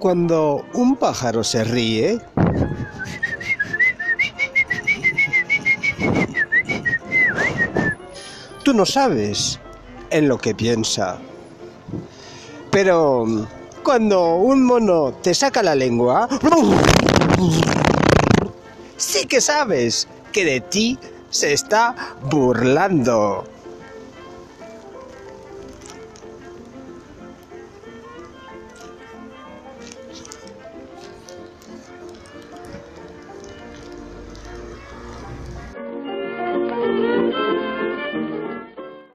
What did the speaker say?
Cuando un pájaro se ríe, tú no sabes en lo que piensa. Pero cuando un mono te saca la lengua, sí que sabes que de ti se está burlando.